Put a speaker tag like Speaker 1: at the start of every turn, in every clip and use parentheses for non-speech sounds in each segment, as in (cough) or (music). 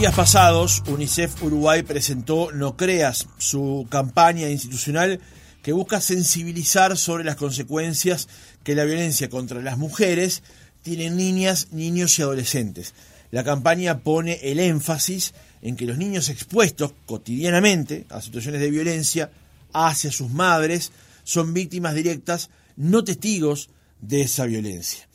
Speaker 1: días pasados, UNICEF Uruguay presentó No Creas, su campaña institucional que busca sensibilizar sobre las consecuencias que la violencia contra las mujeres tiene en niñas, niños y adolescentes. La campaña pone el énfasis en que los niños expuestos cotidianamente a situaciones de violencia hacia sus madres son víctimas directas, no testigos de esa violencia.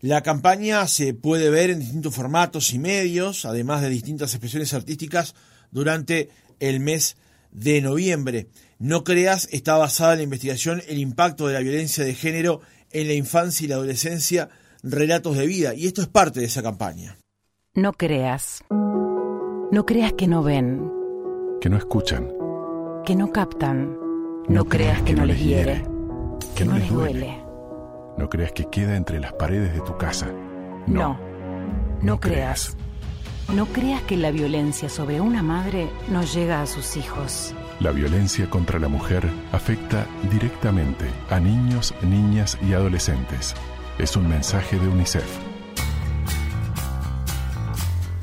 Speaker 1: La campaña se puede ver en distintos formatos y medios, además de distintas expresiones artísticas durante el mes de noviembre. No creas, está basada en la investigación El impacto de la violencia de género en la infancia y la adolescencia, relatos de vida, y esto es parte de esa campaña.
Speaker 2: No creas. No creas que no ven.
Speaker 3: Que no escuchan.
Speaker 2: Que no captan. No, creas que, no les hiere. Que, no, les duele.
Speaker 3: No creas que queda entre las paredes de tu casa.
Speaker 2: No. No, creas. No creas que la violencia sobre una madre no llega a sus hijos.
Speaker 3: La violencia contra la mujer afecta directamente a niños, niñas y adolescentes. Es un mensaje de UNICEF.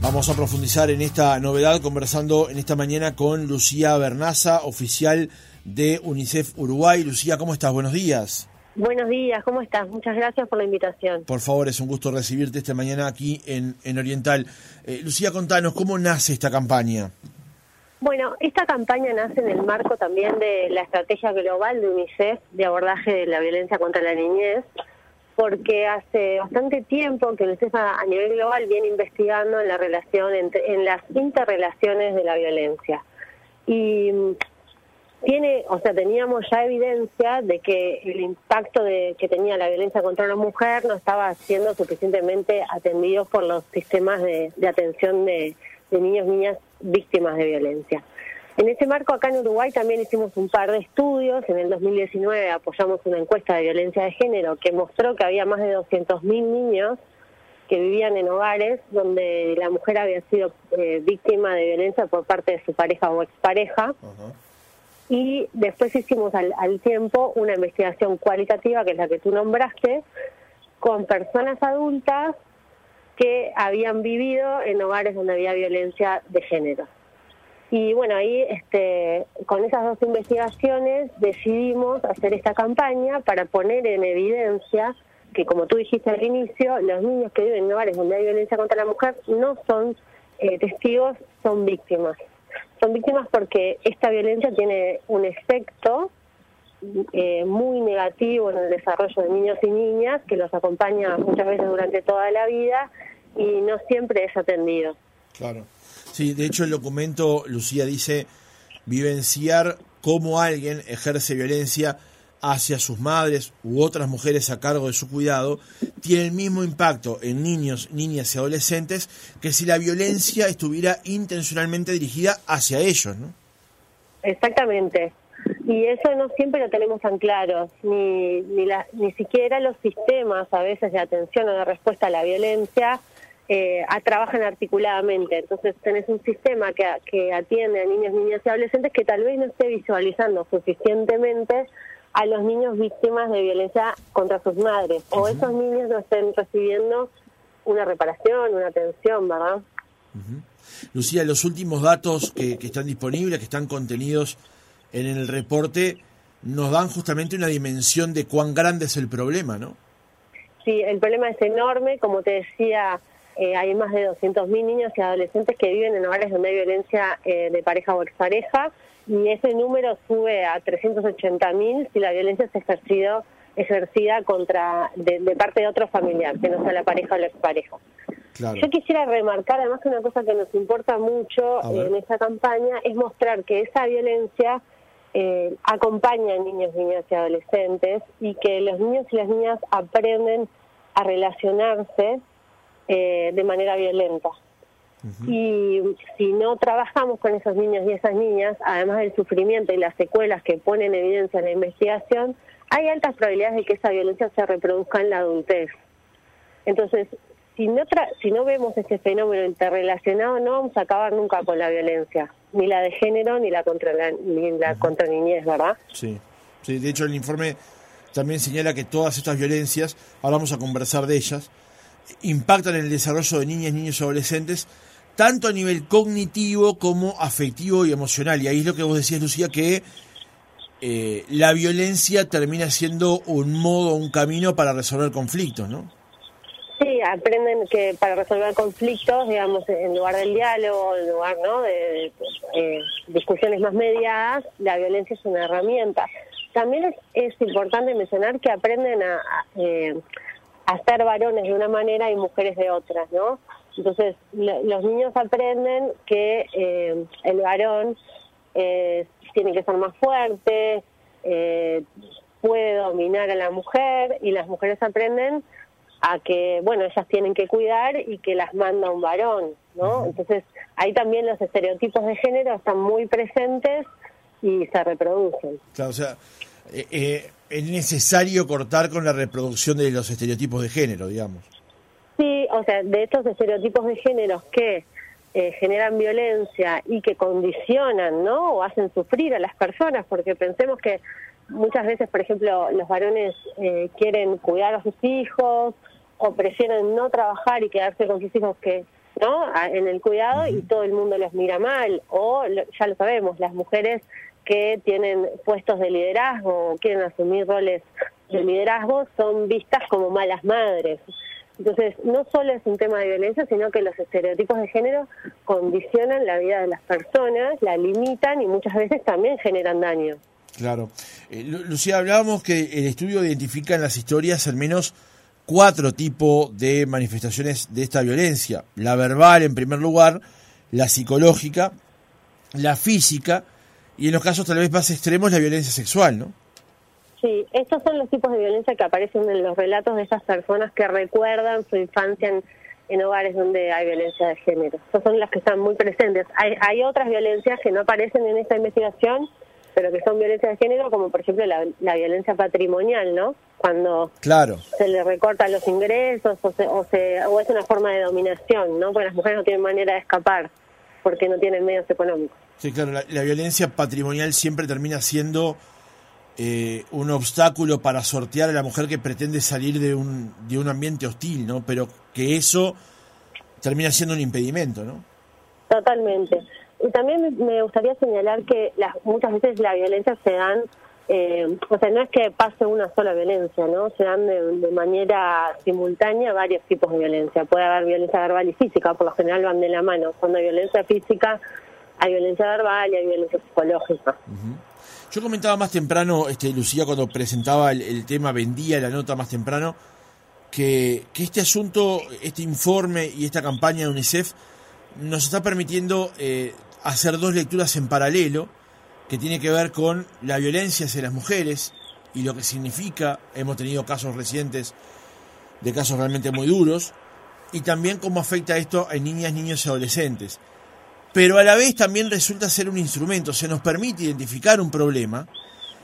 Speaker 1: Vamos a profundizar en esta novedad conversando en esta mañana con Lucía Bernaza, oficial de UNICEF Uruguay. Lucía, ¿cómo estás? Buenos días.
Speaker 4: Buenos días, ¿cómo estás? Muchas gracias por la invitación.
Speaker 1: Por favor, es un gusto recibirte esta mañana aquí en, en Oriental. Eh, Lucía, contanos, ¿cómo nace esta campaña?
Speaker 4: Bueno, esta campaña nace en el marco también de la estrategia global de UNICEF de abordaje de la violencia contra la niñez, porque hace bastante tiempo que UNICEF a, nivel global viene investigando en la relación entre, en las interrelaciones de la violencia. Y tiene, o sea, teníamos ya evidencia de que el impacto de, que tenía la violencia contra la mujer no estaba siendo suficientemente atendido por los sistemas de, atención de, niños y niñas víctimas de violencia. En ese marco, acá en Uruguay también hicimos un par de estudios. En el 2019 apoyamos una encuesta de violencia de género que mostró que había más de 200.000 niños que vivían en hogares donde la mujer había sido eh, víctima de violencia por parte de su pareja o expareja y después hicimos al, tiempo una investigación cualitativa, que es la que tú nombraste, con personas adultas que habían vivido en hogares donde había violencia de género. Y bueno, ahí este, con esas dos investigaciones decidimos hacer esta campaña para poner en evidencia que, como tú dijiste al inicio, los niños que viven en hogares donde hay violencia contra la mujer no son eh, testigos, son víctimas son víctimas porque esta violencia tiene un efecto eh, muy negativo en el desarrollo de niños y niñas que los acompaña muchas veces durante toda la vida y no siempre es atendido.
Speaker 1: Claro. Sí, de hecho el documento, Lucía, dice vivenciar cómo alguien ejerce violencia hacia sus madres u otras mujeres a cargo de su cuidado tiene el mismo impacto en niños, niñas y adolescentes que si la violencia estuviera intencionalmente dirigida hacia ellos, ¿no?
Speaker 4: Exactamente. Y eso no siempre lo tenemos tan claro, ni, ni, la, ni siquiera los sistemas a veces de atención o de respuesta a la violencia eh, trabajan articuladamente. Entonces tenés un sistema que, que atiende a niños, niñas y adolescentes que tal vez no esté visualizando suficientemente a los niños víctimas de violencia contra sus madres. O esos niños no estén recibiendo una reparación, una atención, ¿verdad?
Speaker 1: Lucía, los últimos datos que, están disponibles, que están contenidos en el reporte, nos dan justamente una dimensión de cuán grande es el problema, ¿no?
Speaker 4: Sí, el problema es enorme, como te decía, eh, hay más de 200.000 niños y adolescentes que viven en hogares donde hay violencia eh, de pareja o expareja y ese número sube a 380.000 si la violencia es ejercido, ejercida contra de, parte de otro familiar, que no sea la pareja o la expareja. Yo quisiera remarcar además una cosa que nos importa mucho en esta campaña es mostrar que esa violencia eh, acompaña a niños, niñas y adolescentes y que los niños y las niñas aprenden a relacionarse eh, de manera violenta. Y si no trabajamos con esos niños y esas niñas, además del sufrimiento y las secuelas que ponen en evidencia en la investigación, hay altas probabilidades de que esa violencia se reproduzca en la adultez. Entonces, si no, si no vemos este fenómeno interrelacionado, no vamos a acabar nunca con la violencia, ni la de género, ni la contra la, ni la contra niñez, ¿verdad?
Speaker 1: Sí. sí, de hecho el informe también señala que todas estas violencias, ahora vamos a conversar de ellas, impactan en el desarrollo de niñas, niños y adolescentes tanto a nivel cognitivo como afectivo y emocional. Y ahí es lo que vos decías, Lucía, que eh, la violencia termina siendo un modo, un camino para resolver conflictos, ¿no?
Speaker 4: Sí, aprenden que para resolver conflictos, digamos, en lugar del diálogo, en lugar ¿no? de, eh, discusiones más mediadas, la violencia es una herramienta. También es, importante mencionar que aprenden a, eh, a ser varones de una manera y mujeres de otras, ¿no? Entonces, los niños aprenden que eh, el varón eh, tiene que ser más fuerte, eh, puede dominar a la mujer y las mujeres aprenden a que, bueno, ellas tienen que cuidar y que las manda un varón, ¿no? Entonces, ahí también los estereotipos de género están muy presentes y se reproducen.
Speaker 1: Claro, o sea, es necesario cortar con la reproducción de los estereotipos de género, digamos.
Speaker 4: Sí, o sea, de estos estereotipos de género que eh, generan violencia y que condicionan, ¿no? O hacen sufrir a las personas, porque pensemos que muchas veces, por ejemplo, los varones eh, quieren cuidar a sus hijos o prefieren no trabajar y quedarse con sus hijos que no en el cuidado y todo el mundo los mira mal o ya lo sabemos las mujeres que tienen puestos de liderazgo o quieren asumir roles de liderazgo son vistas como malas madres entonces, no solo es un tema de violencia, sino que los estereotipos de género condicionan la vida de las personas, la limitan y muchas veces también generan daño.
Speaker 1: Claro. Eh, Lucía, hablábamos que el estudio identifica en las historias al menos cuatro tipos de manifestaciones de esta violencia. La verbal, en primer lugar, la psicológica, la física y en los casos tal vez más extremos la violencia sexual, ¿no?
Speaker 4: Sí, estos son los tipos de violencia que aparecen en los relatos de esas personas que recuerdan su infancia en, hogares donde hay violencia de género. Esas son las que están muy presentes. Hay, hay otras violencias que no aparecen en esta investigación, pero que son violencia de género, como por ejemplo la, violencia patrimonial, ¿no? Cuando
Speaker 1: claro.
Speaker 4: se le recortan los ingresos o, se, o, se, o es una forma de dominación, ¿no? Porque las mujeres no tienen manera de escapar porque no tienen medios económicos.
Speaker 1: Sí, claro, la violencia patrimonial siempre termina siendo eh, un obstáculo para sortear a la mujer que pretende salir de un, de un ambiente hostil, ¿no? Pero que eso termina siendo un impedimento, ¿no?
Speaker 4: Totalmente. Y también me gustaría señalar que las, muchas veces la violencia se dan, eh, o sea, no es que pase una sola violencia, ¿no? Se dan de, manera simultánea varios tipos de violencia. Puede haber violencia verbal y física, por lo general van de la mano. Cuando hay violencia física, hay violencia verbal y hay violencia psicológica.
Speaker 1: Yo comentaba más temprano, este, Lucía, cuando presentaba el, tema, vendía la nota más temprano, que, este asunto, este informe y esta campaña de UNICEF nos está permitiendo eh, hacer dos lecturas en paralelo, que tiene que ver con la violencia hacia las mujeres y lo que significa, hemos tenido casos recientes de casos realmente muy duros, y también cómo afecta esto a niñas, niños y adolescentes pero a la vez también resulta ser un instrumento, se nos permite identificar un problema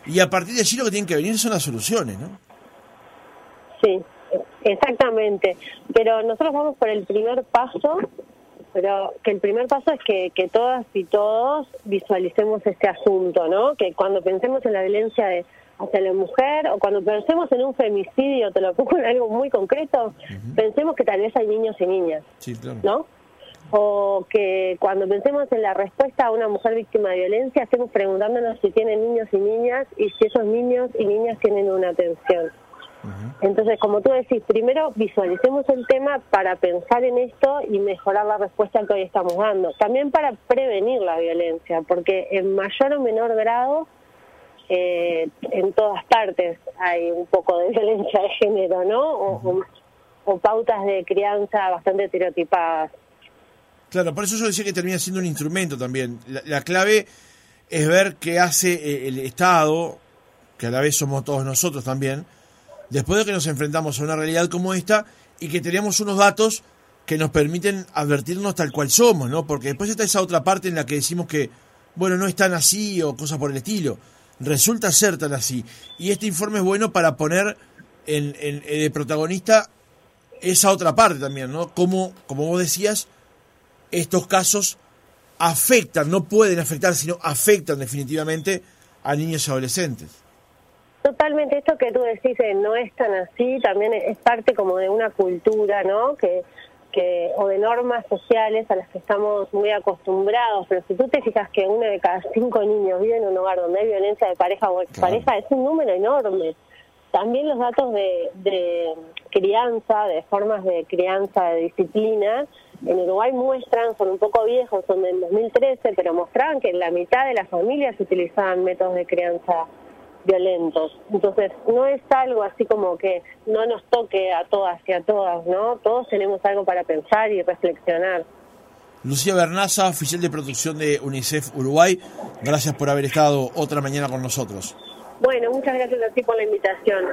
Speaker 1: y a partir de allí lo que tienen que venir son las soluciones, ¿no?
Speaker 4: Sí, exactamente. Pero nosotros vamos por el primer paso, pero que el primer paso es que, que todas y todos visualicemos este asunto, ¿no? Que cuando pensemos en la violencia de, hacia la mujer o cuando pensemos en un femicidio, te lo pongo en algo muy concreto, pensemos que tal vez hay niños y niñas, sí, claro. ¿no? O que cuando pensemos en la respuesta a una mujer víctima de violencia, estemos preguntándonos si tiene niños y niñas y si esos niños y niñas tienen una atención. Entonces, como tú decís, primero visualicemos el tema para pensar en esto y mejorar la respuesta que hoy estamos dando. También para prevenir la violencia, porque en mayor o menor grado, eh, en todas partes hay un poco de (laughs) violencia de género, ¿no? o pautas de crianza bastante estereotipadas.
Speaker 1: Claro, por eso yo decía que termina siendo un instrumento también. La, clave es ver qué hace eh, el Estado, que a la vez somos todos nosotros también, después de que nos enfrentamos a una realidad como esta y que tenemos unos datos que nos permiten advertirnos tal cual somos, ¿no? Porque después está esa otra parte en la que decimos que, bueno, no es tan así o cosas por el estilo. Resulta ser tan así. Y este informe es bueno para poner en, en, el protagonista esa otra parte también, ¿no? Como, como vos decías, estos casos afectan, no pueden afectar, sino afectan definitivamente a niños y adolescentes.
Speaker 4: Totalmente, esto que tú decís no es tan así, también es parte como de una cultura, ¿no? Que que o de normas sociales a las que estamos muy acostumbrados, pero si tú te fijas que uno de cada cinco niños vive en un hogar donde hay violencia de pareja o expareja, es un número enorme. También los datos de, de crianza, de formas de crianza, de disciplina, en Uruguay muestran, son un poco viejos, son del 2013, pero mostraban que en la mitad de las familias utilizaban métodos de crianza violentos. Entonces, no es algo así como que no nos toque a todas y a todas, ¿no? Todos tenemos algo para pensar y reflexionar.
Speaker 1: Lucía Bernaza, oficial de producción de UNICEF Uruguay, gracias por haber estado otra mañana con nosotros.
Speaker 4: Bueno, muchas gracias a ti por la invitación.